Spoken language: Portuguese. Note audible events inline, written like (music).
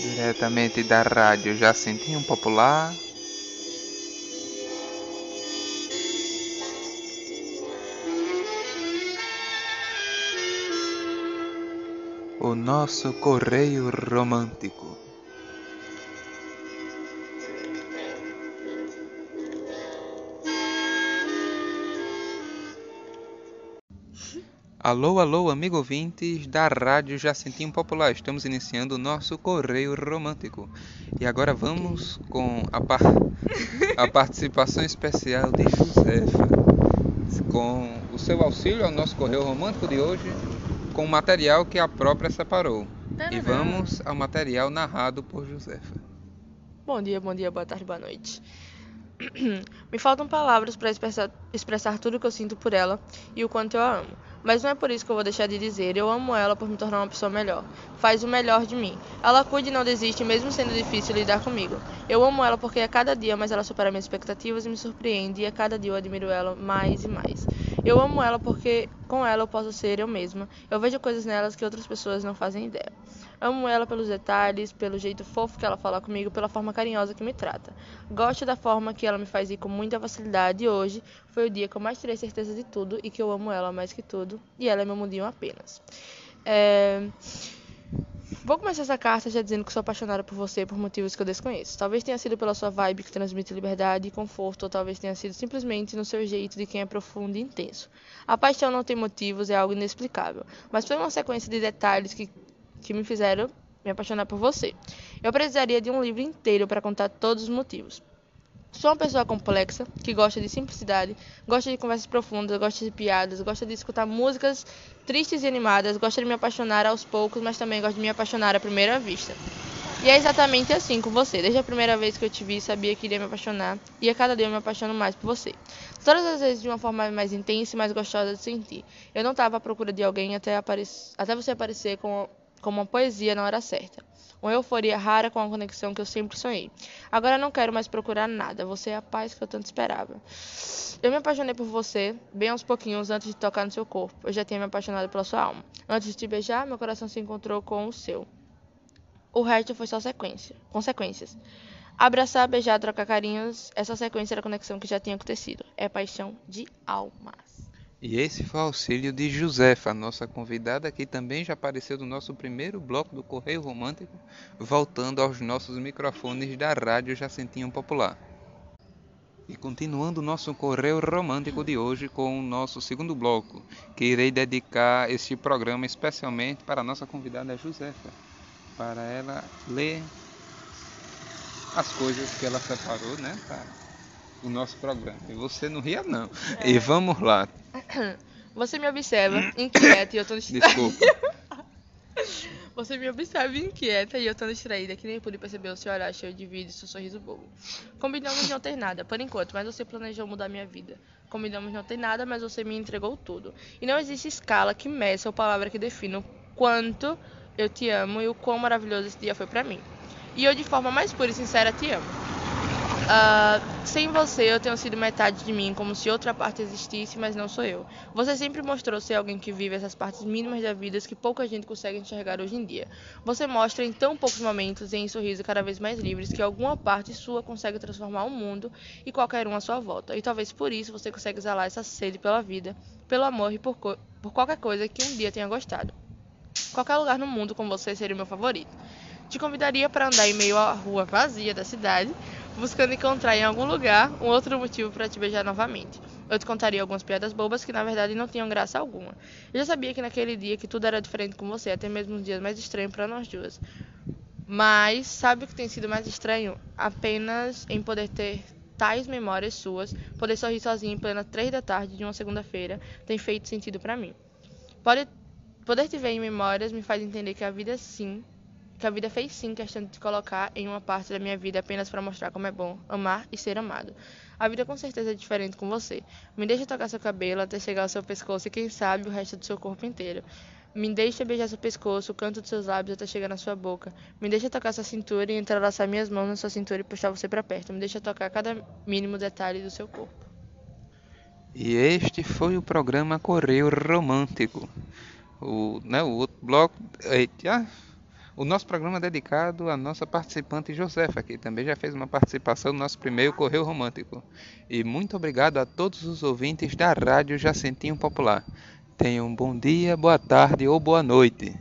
diretamente da rádio Jacintinho Popular. O nosso correio romântico. Alô, alô, amigo ouvintes da Rádio Jacintinho Popular. Estamos iniciando o nosso Correio Romântico. E agora vamos com a, par... a participação especial de Josefa. Com o seu auxílio ao nosso Correio Romântico de hoje, com o material que a própria separou. E vamos ao material narrado por Josefa. Bom dia, bom dia, boa tarde, boa noite. (clears throat) Me faltam palavras para expressar, expressar tudo o que eu sinto por ela e o quanto eu a amo. Mas não é por isso que eu vou deixar de dizer. Eu amo ela por me tornar uma pessoa melhor. Faz o melhor de mim. Ela cuida e não desiste, mesmo sendo difícil lidar comigo. Eu amo ela porque a cada dia mais ela supera minhas expectativas e me surpreende. E a cada dia eu admiro ela mais e mais. Eu amo ela porque com ela eu posso ser eu mesma. Eu vejo coisas nelas que outras pessoas não fazem ideia. Amo ela pelos detalhes, pelo jeito fofo que ela fala comigo, pela forma carinhosa que me trata. Gosto da forma que ela me faz ir com muita facilidade e hoje foi o dia que eu mais tirei certeza de tudo e que eu amo ela mais que tudo e ela é meu mundinho apenas. É... Vou começar essa carta já dizendo que sou apaixonada por você por motivos que eu desconheço. Talvez tenha sido pela sua vibe que transmite liberdade e conforto, ou talvez tenha sido simplesmente no seu jeito de quem é profundo e intenso. A paixão não tem motivos, é algo inexplicável, mas foi uma sequência de detalhes que que me fizeram me apaixonar por você. Eu precisaria de um livro inteiro para contar todos os motivos. Sou uma pessoa complexa, que gosta de simplicidade, gosta de conversas profundas, gosta de piadas, gosta de escutar músicas tristes e animadas, gosta de me apaixonar aos poucos, mas também gosta de me apaixonar à primeira vista. E é exatamente assim com você. Desde a primeira vez que eu te vi, sabia que iria me apaixonar, e a cada dia eu me apaixono mais por você. Todas as vezes de uma forma mais intensa e mais gostosa de sentir. Eu não estava à procura de alguém até, até você aparecer com como uma poesia na hora certa. Uma euforia rara com a conexão que eu sempre sonhei. Agora não quero mais procurar nada, você é a paz que eu tanto esperava. Eu me apaixonei por você, bem aos pouquinhos, antes de tocar no seu corpo. Eu já tinha me apaixonado pela sua alma. Antes de te beijar, meu coração se encontrou com o seu. O resto foi só sequência, consequências. Abraçar, beijar, trocar carinhos, essa sequência era a conexão que já tinha acontecido. É paixão de almas. E esse foi o auxílio de Josefa, nossa convidada, que também já apareceu no nosso primeiro bloco do Correio Romântico, voltando aos nossos microfones da Rádio Jacintinho Popular. E continuando o nosso Correio Romântico de hoje com o nosso segundo bloco, que irei dedicar este programa especialmente para a nossa convidada Josefa, para ela ler as coisas que ela separou, né, para o nosso programa. E você não ria não. É. E vamos lá. (coughs) Você me observa inquieta e eu tô distraída. Desculpa. (laughs) Você me observa inquieta e eu tô distraída, que nem pude perceber o seu olhar cheio de vida e seu sorriso bobo. Combinamos não ter nada, por enquanto, mas você planejou mudar minha vida. Combinamos não ter nada, mas você me entregou tudo. E não existe escala que meça ou palavra que defina o quanto eu te amo e o quão maravilhoso esse dia foi para mim. E eu, de forma mais pura e sincera, te amo. Uh, sem você, eu tenho sido metade de mim, como se outra parte existisse, mas não sou eu. Você sempre mostrou ser alguém que vive essas partes mínimas da vida que pouca gente consegue enxergar hoje em dia. Você mostra em tão poucos momentos e em sorriso cada vez mais livres que alguma parte sua consegue transformar o mundo e qualquer um à sua volta. E talvez por isso você consegue exalar essa sede pela vida, pelo amor e por, por qualquer coisa que um dia tenha gostado. Qualquer lugar no mundo com você seria o meu favorito. Te convidaria para andar em meio à rua vazia da cidade buscando encontrar em algum lugar um outro motivo para te beijar novamente. Eu te contaria algumas piadas bobas que na verdade não tinham graça alguma. Eu já sabia que naquele dia que tudo era diferente com você, até mesmo nos dias mais estranhos para nós duas. Mas sabe o que tem sido mais estranho? Apenas em poder ter tais memórias suas, poder sorrir sozinho em plena três da tarde de uma segunda-feira, tem feito sentido para mim. Pode, poder te ver em memórias me faz entender que a vida sim que a vida fez sim questão de colocar em uma parte da minha vida apenas para mostrar como é bom amar e ser amado. A vida com certeza é diferente com você. Me deixa tocar seu cabelo até chegar ao seu pescoço e quem sabe o resto do seu corpo inteiro. Me deixa beijar seu pescoço, o canto dos seus lábios até chegar na sua boca. Me deixa tocar sua cintura e entrelaçar minhas mãos na sua cintura e puxar você para perto. Me deixa tocar cada mínimo detalhe do seu corpo. E este foi o programa Correio Romântico. O, né, o outro bloco. Eita, O nosso programa é dedicado à nossa participante Josefa, que também já fez uma participação no nosso primeiro Correio Romântico. E muito obrigado a todos os ouvintes da Rádio Jacentinho Popular. Tenham um bom dia, boa tarde ou boa noite.